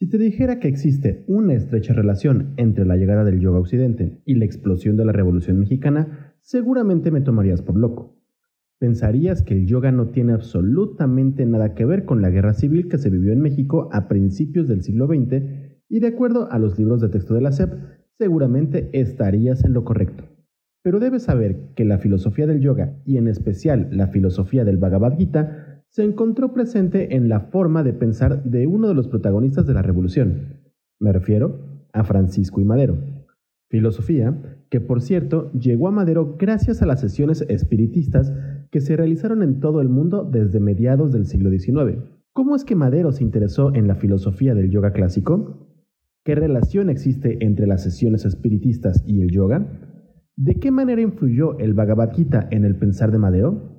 Si te dijera que existe una estrecha relación entre la llegada del yoga a Occidente y la explosión de la Revolución Mexicana, seguramente me tomarías por loco. Pensarías que el yoga no tiene absolutamente nada que ver con la guerra civil que se vivió en México a principios del siglo XX y de acuerdo a los libros de texto de la SEP, seguramente estarías en lo correcto. Pero debes saber que la filosofía del yoga y en especial la filosofía del Bhagavad Gita se encontró presente en la forma de pensar de uno de los protagonistas de la revolución. Me refiero a Francisco y Madero. Filosofía que, por cierto, llegó a Madero gracias a las sesiones espiritistas que se realizaron en todo el mundo desde mediados del siglo XIX. ¿Cómo es que Madero se interesó en la filosofía del yoga clásico? ¿Qué relación existe entre las sesiones espiritistas y el yoga? ¿De qué manera influyó el Bhagavad Gita en el pensar de Madero?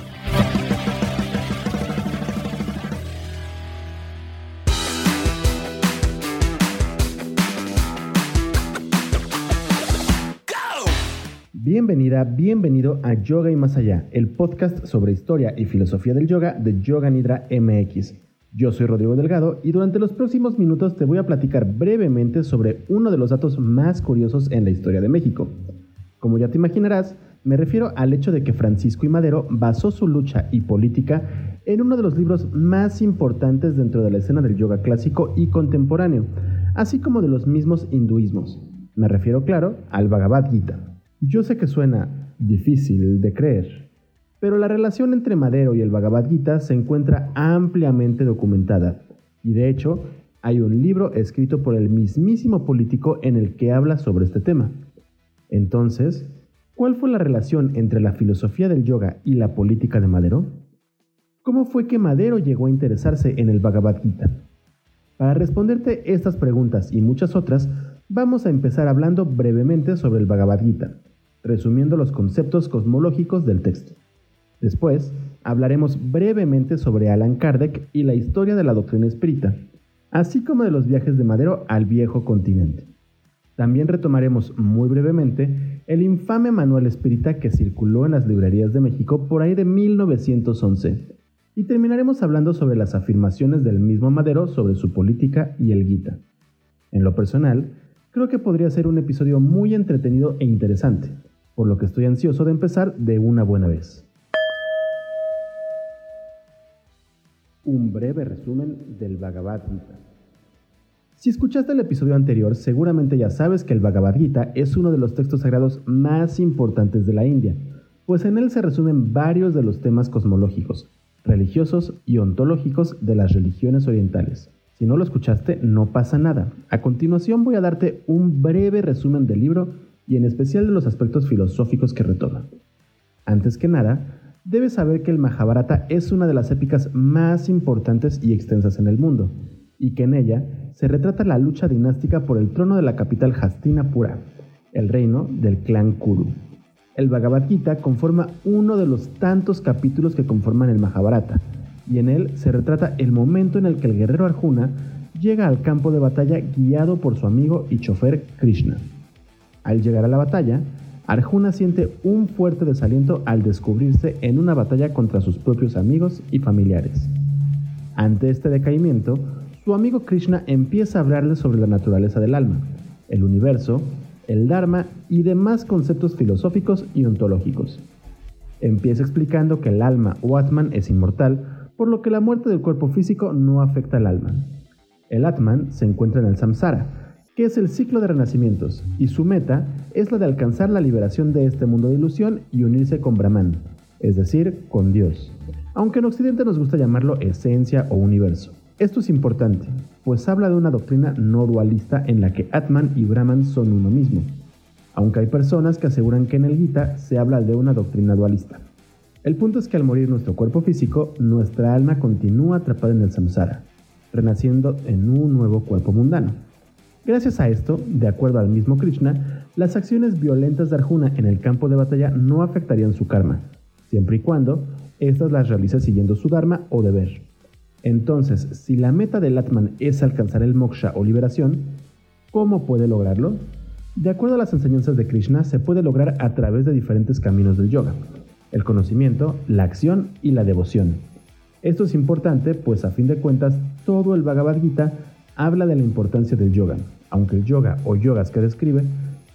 Bienvenida, bienvenido a Yoga y Más Allá, el podcast sobre historia y filosofía del yoga de Yoga Nidra MX. Yo soy Rodrigo Delgado y durante los próximos minutos te voy a platicar brevemente sobre uno de los datos más curiosos en la historia de México. Como ya te imaginarás, me refiero al hecho de que Francisco y Madero basó su lucha y política en uno de los libros más importantes dentro de la escena del yoga clásico y contemporáneo, así como de los mismos hinduismos. Me refiero, claro, al Bhagavad Gita. Yo sé que suena difícil de creer, pero la relación entre Madero y el Bhagavad Gita se encuentra ampliamente documentada, y de hecho hay un libro escrito por el mismísimo político en el que habla sobre este tema. Entonces, ¿cuál fue la relación entre la filosofía del yoga y la política de Madero? ¿Cómo fue que Madero llegó a interesarse en el Bhagavad Gita? Para responderte estas preguntas y muchas otras, vamos a empezar hablando brevemente sobre el Bhagavad Gita, resumiendo los conceptos cosmológicos del texto. Después, hablaremos brevemente sobre Alan Kardec y la historia de la doctrina espírita, así como de los viajes de Madero al viejo continente. También retomaremos muy brevemente el infame manual espírita que circuló en las librerías de México por ahí de 1911. Y terminaremos hablando sobre las afirmaciones del mismo Madero sobre su política y el Gita. En lo personal, creo que podría ser un episodio muy entretenido e interesante, por lo que estoy ansioso de empezar de una buena vez. Un breve resumen del Bhagavad Gita. Si escuchaste el episodio anterior, seguramente ya sabes que el Bhagavad Gita es uno de los textos sagrados más importantes de la India, pues en él se resumen varios de los temas cosmológicos, religiosos y ontológicos de las religiones orientales. Si no lo escuchaste, no pasa nada. A continuación voy a darte un breve resumen del libro y en especial de los aspectos filosóficos que retoma. Antes que nada, debes saber que el Mahabharata es una de las épicas más importantes y extensas en el mundo, y que en ella se retrata la lucha dinástica por el trono de la capital Hastinapura, el reino del clan Kuru. El Bhagavad Gita conforma uno de los tantos capítulos que conforman el Mahabharata, y en él se retrata el momento en el que el guerrero Arjuna llega al campo de batalla guiado por su amigo y chofer Krishna. Al llegar a la batalla, Arjuna siente un fuerte desaliento al descubrirse en una batalla contra sus propios amigos y familiares. Ante este decaimiento, su amigo Krishna empieza a hablarle sobre la naturaleza del alma, el universo, el Dharma y demás conceptos filosóficos y ontológicos. Empieza explicando que el alma o Atman es inmortal, por lo que la muerte del cuerpo físico no afecta al alma. El Atman se encuentra en el samsara, que es el ciclo de renacimientos, y su meta es la de alcanzar la liberación de este mundo de ilusión y unirse con Brahman, es decir, con Dios, aunque en Occidente nos gusta llamarlo esencia o universo. Esto es importante, pues habla de una doctrina no dualista en la que Atman y Brahman son uno mismo, aunque hay personas que aseguran que en el Gita se habla de una doctrina dualista. El punto es que al morir nuestro cuerpo físico, nuestra alma continúa atrapada en el samsara, renaciendo en un nuevo cuerpo mundano. Gracias a esto, de acuerdo al mismo Krishna, las acciones violentas de Arjuna en el campo de batalla no afectarían su karma, siempre y cuando éstas las realice siguiendo su dharma o deber. Entonces, si la meta del Atman es alcanzar el moksha o liberación, ¿cómo puede lograrlo? De acuerdo a las enseñanzas de Krishna, se puede lograr a través de diferentes caminos del yoga, el conocimiento, la acción y la devoción. Esto es importante, pues a fin de cuentas, todo el Bhagavad Gita habla de la importancia del yoga, aunque el yoga o yogas que describe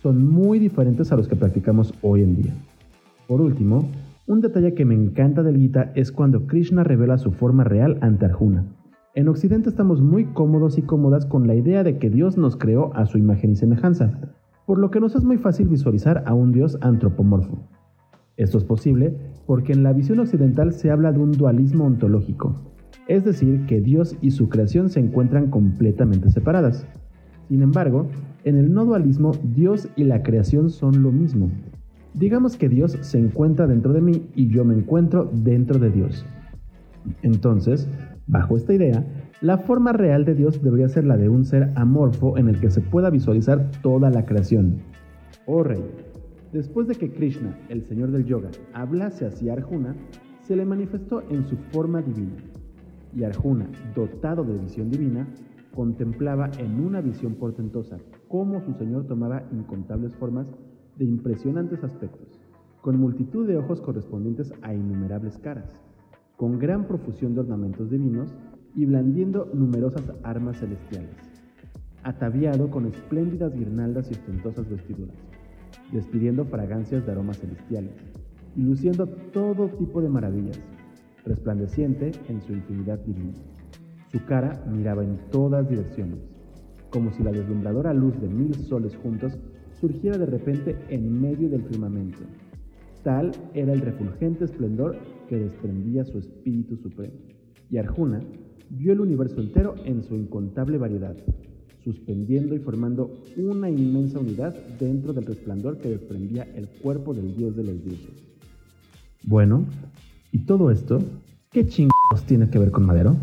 son muy diferentes a los que practicamos hoy en día. Por último, un detalle que me encanta del Gita es cuando Krishna revela su forma real ante Arjuna. En Occidente estamos muy cómodos y cómodas con la idea de que Dios nos creó a su imagen y semejanza, por lo que nos es muy fácil visualizar a un Dios antropomorfo. Esto es posible porque en la visión occidental se habla de un dualismo ontológico, es decir, que Dios y su creación se encuentran completamente separadas. Sin embargo, en el no dualismo, Dios y la creación son lo mismo, Digamos que Dios se encuentra dentro de mí y yo me encuentro dentro de Dios. Entonces, bajo esta idea, la forma real de Dios debería ser la de un ser amorfo en el que se pueda visualizar toda la creación. Oh rey, después de que Krishna, el señor del yoga, hablase hacia Arjuna, se le manifestó en su forma divina. Y Arjuna, dotado de visión divina, contemplaba en una visión portentosa cómo su señor tomaba incontables formas de impresionantes aspectos, con multitud de ojos correspondientes a innumerables caras, con gran profusión de ornamentos divinos y blandiendo numerosas armas celestiales, ataviado con espléndidas guirnaldas y ostentosas vestiduras, despidiendo fragancias de aromas celestiales, y luciendo todo tipo de maravillas, resplandeciente en su infinidad divina. Su cara miraba en todas direcciones, como si la deslumbradora luz de mil soles juntos surgiera de repente en medio del firmamento. Tal era el refulgente esplendor que desprendía su espíritu supremo. Y Arjuna vio el universo entero en su incontable variedad, suspendiendo y formando una inmensa unidad dentro del resplandor que desprendía el cuerpo del dios de los dioses. Bueno, ¿y todo esto qué chingados tiene que ver con Madero?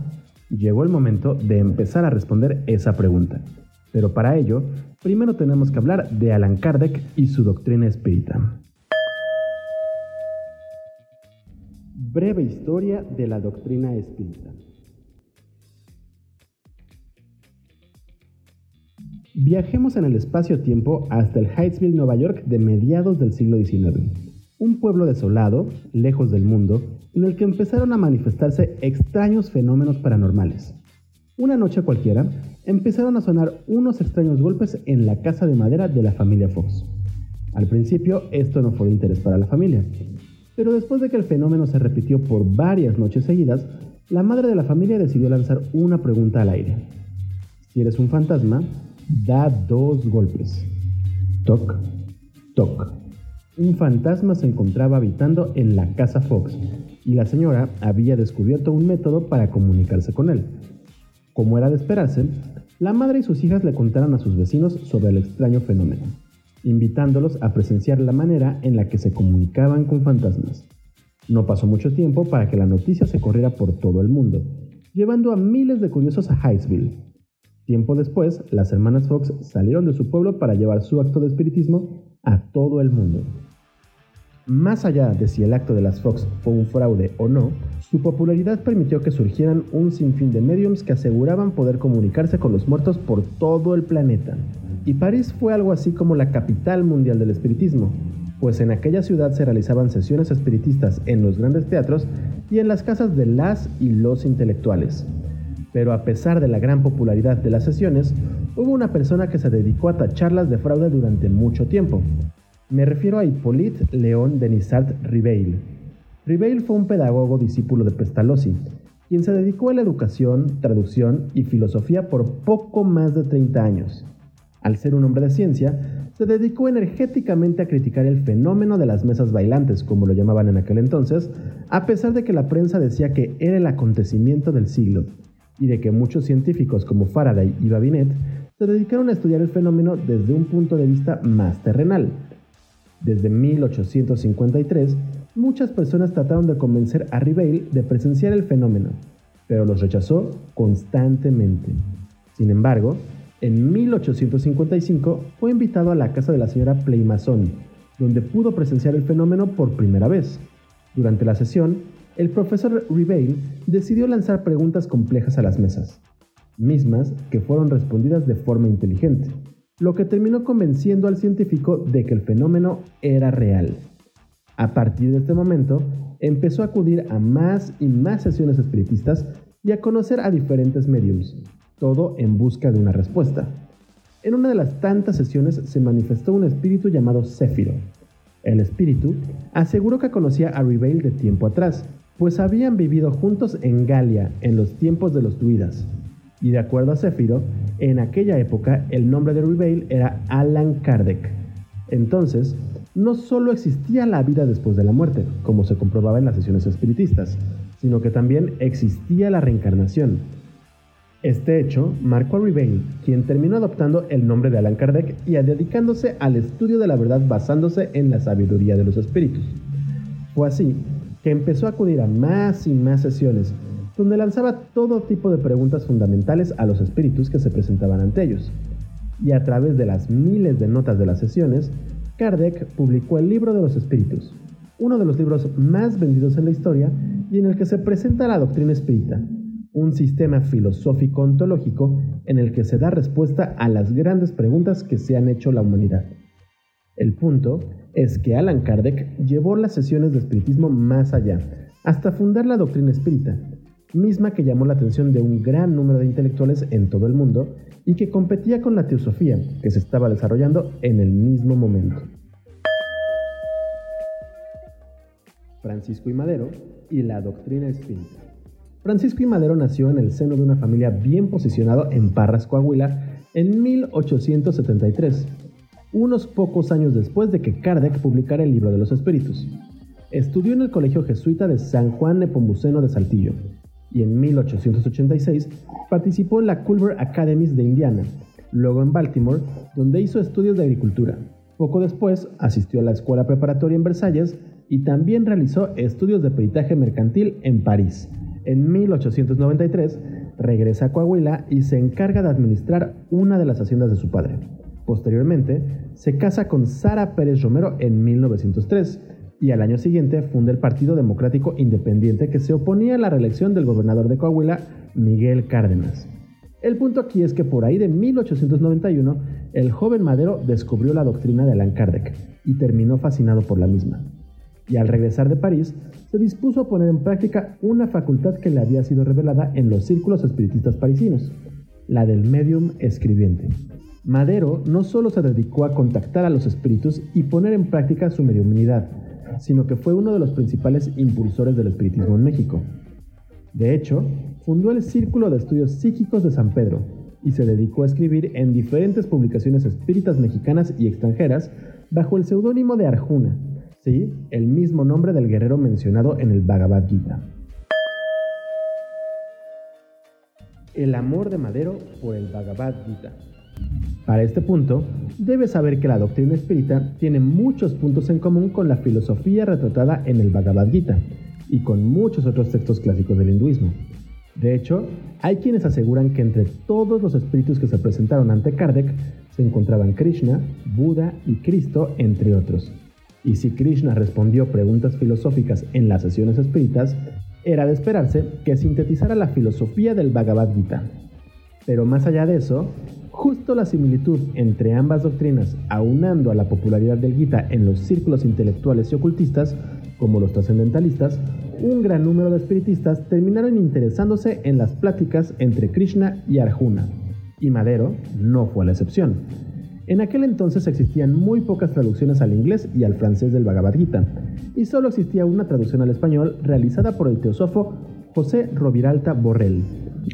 Llegó el momento de empezar a responder esa pregunta. Pero para ello, primero tenemos que hablar de Alan Kardec y su doctrina espírita. Breve historia de la doctrina espírita. Viajemos en el espacio-tiempo hasta el Hightsville, Nueva York de mediados del siglo XIX, un pueblo desolado, lejos del mundo, en el que empezaron a manifestarse extraños fenómenos paranormales. Una noche cualquiera, empezaron a sonar unos extraños golpes en la casa de madera de la familia Fox. Al principio esto no fue de interés para la familia, pero después de que el fenómeno se repitió por varias noches seguidas, la madre de la familia decidió lanzar una pregunta al aire. Si eres un fantasma, da dos golpes. Toc, toc. Un fantasma se encontraba habitando en la casa Fox y la señora había descubierto un método para comunicarse con él. Como era de esperarse, la madre y sus hijas le contaron a sus vecinos sobre el extraño fenómeno, invitándolos a presenciar la manera en la que se comunicaban con fantasmas. No pasó mucho tiempo para que la noticia se corriera por todo el mundo, llevando a miles de curiosos a Hightsville. Tiempo después, las hermanas Fox salieron de su pueblo para llevar su acto de espiritismo a todo el mundo. Más allá de si el acto de las Fox fue un fraude o no, su popularidad permitió que surgieran un sinfín de mediums que aseguraban poder comunicarse con los muertos por todo el planeta. Y París fue algo así como la capital mundial del espiritismo, pues en aquella ciudad se realizaban sesiones espiritistas en los grandes teatros y en las casas de las y los intelectuales. Pero a pesar de la gran popularidad de las sesiones, hubo una persona que se dedicó a tacharlas de fraude durante mucho tiempo, me refiero a Hippolyte Léon Denisart Ribeil. Ribeil fue un pedagogo discípulo de Pestalozzi, quien se dedicó a la educación, traducción y filosofía por poco más de 30 años. Al ser un hombre de ciencia, se dedicó energéticamente a criticar el fenómeno de las mesas bailantes, como lo llamaban en aquel entonces, a pesar de que la prensa decía que era el acontecimiento del siglo, y de que muchos científicos como Faraday y Babinet se dedicaron a estudiar el fenómeno desde un punto de vista más terrenal, desde 1853, muchas personas trataron de convencer a Ribeil de presenciar el fenómeno, pero los rechazó constantemente. Sin embargo, en 1855 fue invitado a la casa de la señora Playmason, donde pudo presenciar el fenómeno por primera vez. Durante la sesión, el profesor Ribeil decidió lanzar preguntas complejas a las mesas, mismas que fueron respondidas de forma inteligente, lo que terminó convenciendo al científico de que el fenómeno era real. A partir de este momento, empezó a acudir a más y más sesiones espiritistas y a conocer a diferentes mediums, todo en busca de una respuesta. En una de las tantas sesiones se manifestó un espíritu llamado Céfiro. El espíritu aseguró que conocía a Ribeil de tiempo atrás, pues habían vivido juntos en Galia en los tiempos de los druidas. Y de acuerdo a Céfiro, en aquella época el nombre de Ribeil era Alan Kardec. Entonces, no solo existía la vida después de la muerte, como se comprobaba en las sesiones espiritistas, sino que también existía la reencarnación. Este hecho marcó a Ribeil, quien terminó adoptando el nombre de Alan Kardec y dedicándose al estudio de la verdad basándose en la sabiduría de los espíritus. Fue así que empezó a acudir a más y más sesiones, donde lanzaba todo tipo de preguntas fundamentales a los espíritus que se presentaban ante ellos. Y a través de las miles de notas de las sesiones, Kardec publicó el libro de los espíritus, uno de los libros más vendidos en la historia y en el que se presenta la doctrina espírita, un sistema filosófico ontológico en el que se da respuesta a las grandes preguntas que se han hecho la humanidad. El punto es que Alan Kardec llevó las sesiones de espiritismo más allá, hasta fundar la doctrina espírita, misma que llamó la atención de un gran número de intelectuales en todo el mundo y que competía con la teosofía que se estaba desarrollando en el mismo momento. Francisco y Madero y la doctrina espírita. Francisco y Madero nació en el seno de una familia bien posicionada en Parras, Coahuila, en 1873, unos pocos años después de que Kardec publicara el libro de los espíritus. Estudió en el Colegio Jesuita de San Juan Nepomuceno de Saltillo, y en 1886 participó en la Culver Academies de Indiana, luego en Baltimore, donde hizo estudios de agricultura. Poco después asistió a la escuela preparatoria en Versalles y también realizó estudios de peritaje mercantil en París. En 1893 regresa a Coahuila y se encarga de administrar una de las haciendas de su padre. Posteriormente, se casa con Sara Pérez Romero en 1903 y al año siguiente funda el Partido Democrático Independiente que se oponía a la reelección del gobernador de Coahuila, Miguel Cárdenas. El punto aquí es que por ahí de 1891, el joven Madero descubrió la doctrina de Allan Kardec y terminó fascinado por la misma. Y al regresar de París, se dispuso a poner en práctica una facultad que le había sido revelada en los círculos espiritistas parisinos, la del medium escribiente. Madero no solo se dedicó a contactar a los espíritus y poner en práctica su mediumnidad, sino que fue uno de los principales impulsores del espiritismo en México. De hecho, fundó el Círculo de Estudios Psíquicos de San Pedro y se dedicó a escribir en diferentes publicaciones espíritas mexicanas y extranjeras bajo el seudónimo de Arjuna, sí, el mismo nombre del guerrero mencionado en el Bhagavad Gita. El amor de Madero por el Bhagavad Gita. Para este punto, debes saber que la doctrina espírita tiene muchos puntos en común con la filosofía retratada en el Bhagavad Gita y con muchos otros textos clásicos del hinduismo. De hecho, hay quienes aseguran que entre todos los espíritus que se presentaron ante Kardec se encontraban Krishna, Buda y Cristo, entre otros. Y si Krishna respondió preguntas filosóficas en las sesiones espíritas, era de esperarse que sintetizara la filosofía del Bhagavad Gita. Pero más allá de eso, Justo la similitud entre ambas doctrinas, aunando a la popularidad del Gita en los círculos intelectuales y ocultistas, como los trascendentalistas, un gran número de espiritistas terminaron interesándose en las pláticas entre Krishna y Arjuna, y Madero no fue la excepción. En aquel entonces existían muy pocas traducciones al inglés y al francés del Bhagavad Gita, y solo existía una traducción al español realizada por el teosofo José Roviralta Borrell.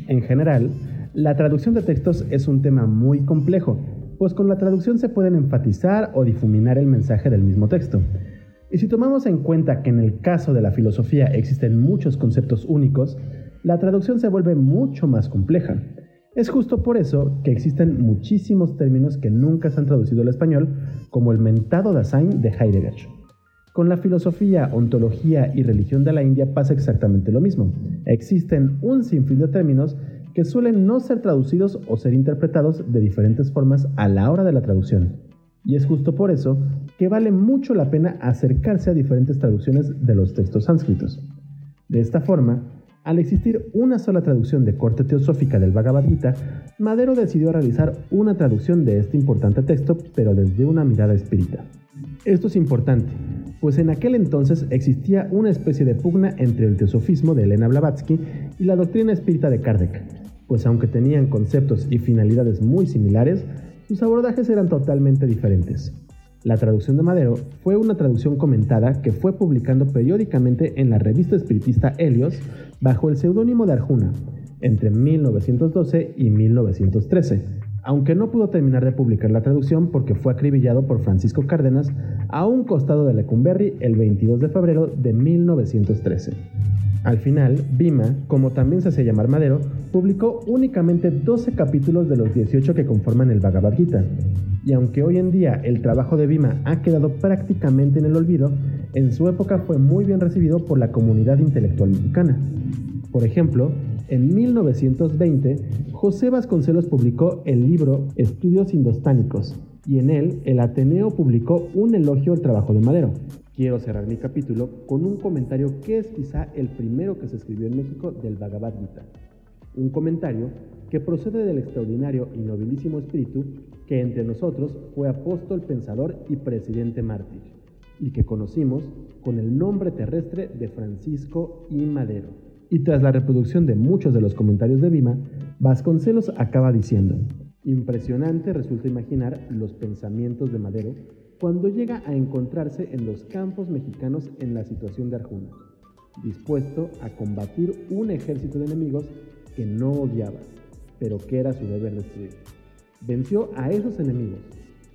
En general, la traducción de textos es un tema muy complejo, pues con la traducción se pueden enfatizar o difuminar el mensaje del mismo texto. Y si tomamos en cuenta que en el caso de la filosofía existen muchos conceptos únicos, la traducción se vuelve mucho más compleja. Es justo por eso que existen muchísimos términos que nunca se han traducido al español, como el mentado Dasein de Heidegger. Con la filosofía, ontología y religión de la India pasa exactamente lo mismo. Existen un sinfín de términos que suelen no ser traducidos o ser interpretados de diferentes formas a la hora de la traducción. Y es justo por eso que vale mucho la pena acercarse a diferentes traducciones de los textos sánscritos. De esta forma, al existir una sola traducción de corte teosófica del Bhagavad Gita, Madero decidió realizar una traducción de este importante texto, pero desde una mirada espírita. Esto es importante, pues en aquel entonces existía una especie de pugna entre el teosofismo de Elena Blavatsky y la doctrina espírita de Kardec, pues aunque tenían conceptos y finalidades muy similares, sus abordajes eran totalmente diferentes. La traducción de Madero fue una traducción comentada que fue publicando periódicamente en la revista espiritista Helios bajo el seudónimo de Arjuna entre 1912 y 1913 aunque no pudo terminar de publicar la traducción porque fue acribillado por Francisco Cárdenas a un costado de Lecumberri el 22 de febrero de 1913. Al final, Bima, como también se hace llamar Madero, publicó únicamente 12 capítulos de los 18 que conforman el Bhagavad Gita. Y aunque hoy en día el trabajo de Bima ha quedado prácticamente en el olvido, en su época fue muy bien recibido por la comunidad intelectual mexicana. Por ejemplo, en 1920, José Vasconcelos publicó el libro Estudios Indostánicos y en él el Ateneo publicó un elogio al trabajo de Madero. Quiero cerrar mi capítulo con un comentario que es quizá el primero que se escribió en México del Bhagavad Gita. Un comentario que procede del extraordinario y nobilísimo espíritu que entre nosotros fue apóstol, pensador y presidente mártir, y que conocimos con el nombre terrestre de Francisco I. Madero. Y tras la reproducción de muchos de los comentarios de Bima, Vasconcelos acaba diciendo, impresionante resulta imaginar los pensamientos de Madero cuando llega a encontrarse en los campos mexicanos en la situación de Arjuna, dispuesto a combatir un ejército de enemigos que no odiaba, pero que era su deber destruir. Venció a esos enemigos,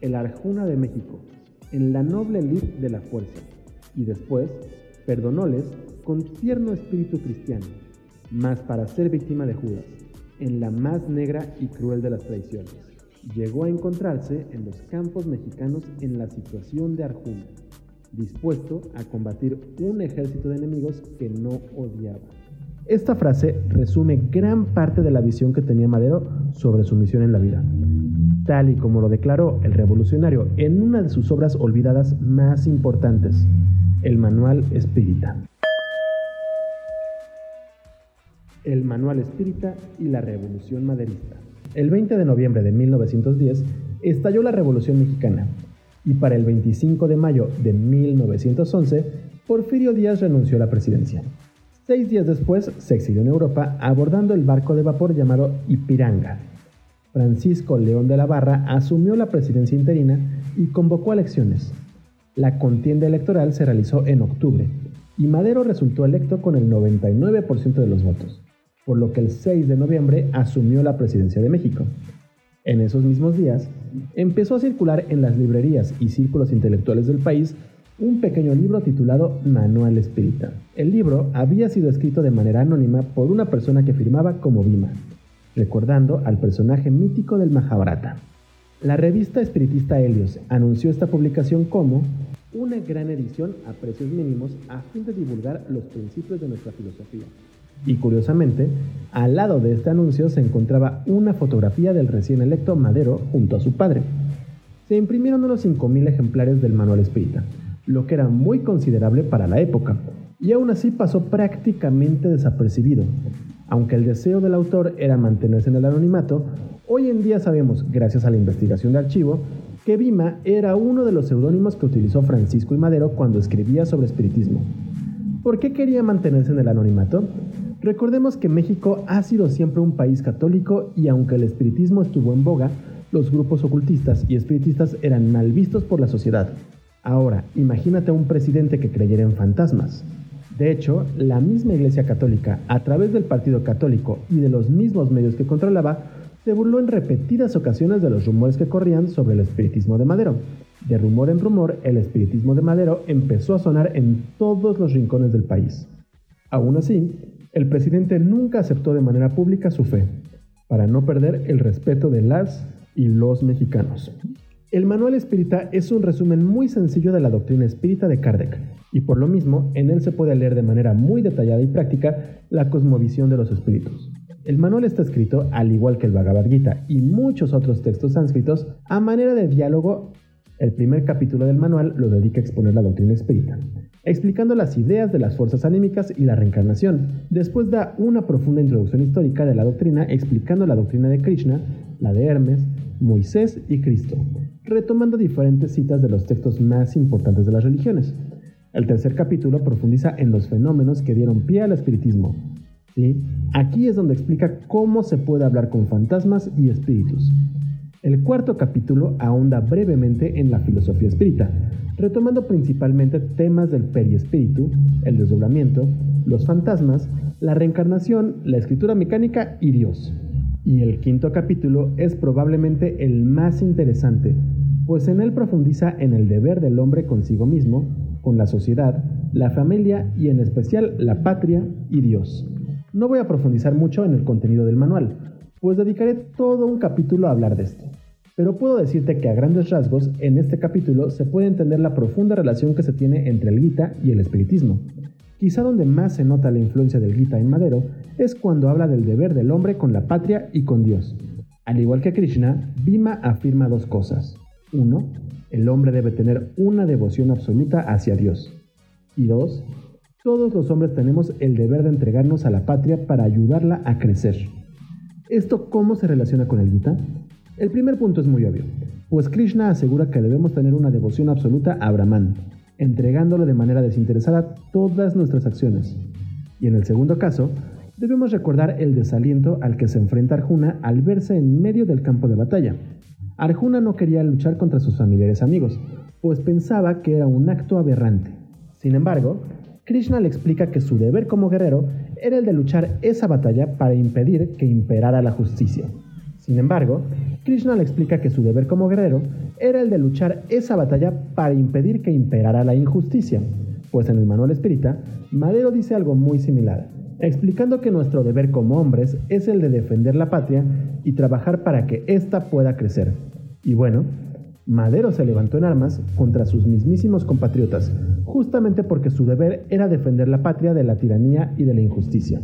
el Arjuna de México, en la noble lid de la fuerza, y después perdonóles con tierno espíritu cristiano, mas para ser víctima de Judas, en la más negra y cruel de las traiciones. Llegó a encontrarse en los campos mexicanos en la situación de Arjuna, dispuesto a combatir un ejército de enemigos que no odiaba. Esta frase resume gran parte de la visión que tenía Madero sobre su misión en la vida, tal y como lo declaró el revolucionario en una de sus obras olvidadas más importantes, el Manual Espírita. El Manual Espírita y la Revolución Maderista. El 20 de noviembre de 1910 estalló la Revolución Mexicana y para el 25 de mayo de 1911 Porfirio Díaz renunció a la presidencia. Seis días después se exilió en Europa abordando el barco de vapor llamado Ipiranga. Francisco León de la Barra asumió la presidencia interina y convocó elecciones. La contienda electoral se realizó en octubre y Madero resultó electo con el 99% de los votos por lo que el 6 de noviembre asumió la presidencia de México. En esos mismos días, empezó a circular en las librerías y círculos intelectuales del país un pequeño libro titulado Manual Espírita. El libro había sido escrito de manera anónima por una persona que firmaba como Bima, recordando al personaje mítico del Mahabharata. La revista espiritista Helios anunció esta publicación como una gran edición a precios mínimos a fin de divulgar los principios de nuestra filosofía, y curiosamente, al lado de este anuncio se encontraba una fotografía del recién electo Madero junto a su padre. Se imprimieron unos 5.000 ejemplares del manual espírita, lo que era muy considerable para la época, y aún así pasó prácticamente desapercibido. Aunque el deseo del autor era mantenerse en el anonimato, hoy en día sabemos, gracias a la investigación de archivo, que Bima era uno de los seudónimos que utilizó Francisco y Madero cuando escribía sobre espiritismo. ¿Por qué quería mantenerse en el anonimato? Recordemos que México ha sido siempre un país católico y aunque el espiritismo estuvo en boga, los grupos ocultistas y espiritistas eran mal vistos por la sociedad. Ahora, imagínate a un presidente que creyera en fantasmas. De hecho, la misma Iglesia Católica, a través del Partido Católico y de los mismos medios que controlaba, se burló en repetidas ocasiones de los rumores que corrían sobre el espiritismo de Madero. De rumor en rumor, el espiritismo de Madero empezó a sonar en todos los rincones del país. Aún así, el presidente nunca aceptó de manera pública su fe, para no perder el respeto de las y los mexicanos. El Manual Espírita es un resumen muy sencillo de la doctrina espírita de Kardec, y por lo mismo en él se puede leer de manera muy detallada y práctica la cosmovisión de los espíritus. El manual está escrito, al igual que el Bhagavad Gita y muchos otros textos sánscritos, a manera de diálogo. El primer capítulo del manual lo dedica a exponer la doctrina espírita, explicando las ideas de las fuerzas anímicas y la reencarnación. Después da una profunda introducción histórica de la doctrina explicando la doctrina de Krishna, la de Hermes, Moisés y Cristo, retomando diferentes citas de los textos más importantes de las religiones. El tercer capítulo profundiza en los fenómenos que dieron pie al espiritismo. ¿sí? Aquí es donde explica cómo se puede hablar con fantasmas y espíritus. El cuarto capítulo ahonda brevemente en la filosofía espírita, retomando principalmente temas del periespíritu, el desdoblamiento, los fantasmas, la reencarnación, la escritura mecánica y Dios. Y el quinto capítulo es probablemente el más interesante, pues en él profundiza en el deber del hombre consigo mismo, con la sociedad, la familia y en especial la patria y Dios. No voy a profundizar mucho en el contenido del manual, pues dedicaré todo un capítulo a hablar de esto. Pero puedo decirte que a grandes rasgos, en este capítulo se puede entender la profunda relación que se tiene entre el Gita y el espiritismo, Quizá donde más se nota la influencia del Gita en Madero es cuando habla del deber del hombre con la patria y con Dios. Al igual que Krishna, Bhima afirma dos cosas. Uno, el hombre debe tener una devoción absoluta hacia Dios. Y dos, todos los hombres tenemos el deber de entregarnos a la patria para ayudarla a crecer. ¿Esto cómo se relaciona con el Gita? El primer punto es muy obvio, pues Krishna asegura que debemos tener una devoción absoluta a Brahman, entregándole de manera desinteresada todas nuestras acciones. Y en el segundo caso, debemos recordar el desaliento al que se enfrenta Arjuna al verse en medio del campo de batalla. Arjuna no quería luchar contra sus familiares amigos, pues pensaba que era un acto aberrante. Sin embargo, Krishna le explica que su deber como guerrero era el de luchar esa batalla para impedir que imperara la justicia. Sin embargo, Krishna le explica que su deber como guerrero era el de luchar esa batalla para impedir que imperara la injusticia, pues en el manual espírita, Madero dice algo muy similar, explicando que nuestro deber como hombres es el de defender la patria y trabajar para que ésta pueda crecer. Y bueno, Madero se levantó en armas contra sus mismísimos compatriotas, justamente porque su deber era defender la patria de la tiranía y de la injusticia.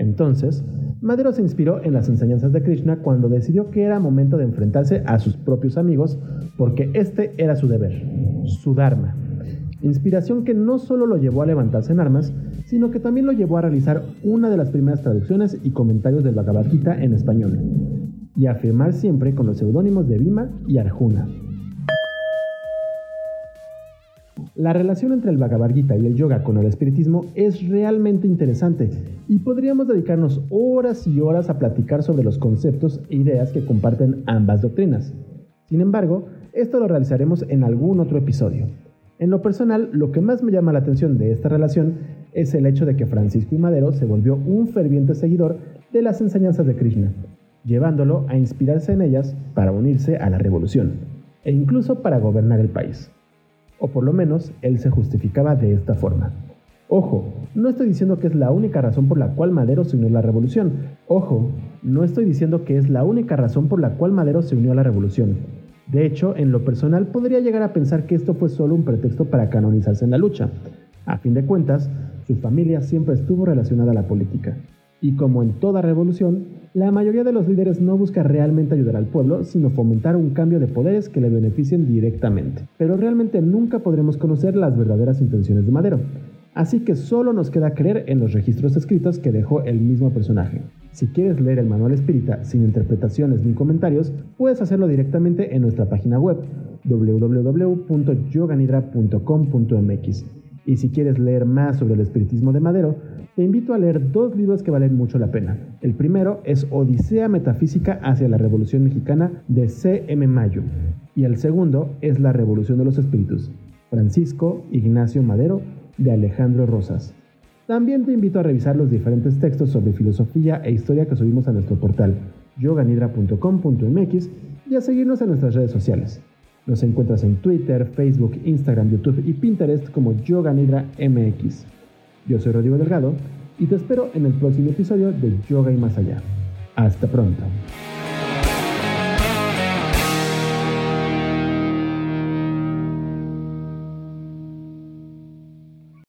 Entonces, Madero se inspiró en las enseñanzas de Krishna cuando decidió que era momento de enfrentarse a sus propios amigos porque este era su deber, su Dharma. Inspiración que no solo lo llevó a levantarse en armas, sino que también lo llevó a realizar una de las primeras traducciones y comentarios del Bhagavad Gita en español, y a afirmar siempre con los seudónimos de Bhima y Arjuna. La relación entre el Bhagavad Gita y el yoga con el espiritismo es realmente interesante y podríamos dedicarnos horas y horas a platicar sobre los conceptos e ideas que comparten ambas doctrinas. Sin embargo, esto lo realizaremos en algún otro episodio. En lo personal, lo que más me llama la atención de esta relación es el hecho de que Francisco y Madero se volvió un ferviente seguidor de las enseñanzas de Krishna, llevándolo a inspirarse en ellas para unirse a la revolución e incluso para gobernar el país o por lo menos él se justificaba de esta forma. Ojo, no estoy diciendo que es la única razón por la cual Madero se unió a la revolución. Ojo, no estoy diciendo que es la única razón por la cual Madero se unió a la revolución. De hecho, en lo personal podría llegar a pensar que esto fue solo un pretexto para canonizarse en la lucha. A fin de cuentas, su familia siempre estuvo relacionada a la política. Y como en toda revolución, la mayoría de los líderes no busca realmente ayudar al pueblo, sino fomentar un cambio de poderes que le beneficien directamente. Pero realmente nunca podremos conocer las verdaderas intenciones de Madero. Así que solo nos queda creer en los registros escritos que dejó el mismo personaje. Si quieres leer el manual espírita sin interpretaciones ni comentarios, puedes hacerlo directamente en nuestra página web www.yoganidra.com.mx. Y si quieres leer más sobre el espiritismo de Madero, te invito a leer dos libros que valen mucho la pena. El primero es Odisea Metafísica hacia la Revolución Mexicana de C. M. Mayo y el segundo es La Revolución de los Espíritus, Francisco Ignacio Madero de Alejandro Rosas. También te invito a revisar los diferentes textos sobre filosofía e historia que subimos a nuestro portal yoganidra.com.mx y a seguirnos en nuestras redes sociales. Nos encuentras en Twitter, Facebook, Instagram, YouTube y Pinterest como Yoganidra MX. Yo soy Rodrigo Delgado y te espero en el próximo episodio de Yoga y Más Allá. Hasta pronto.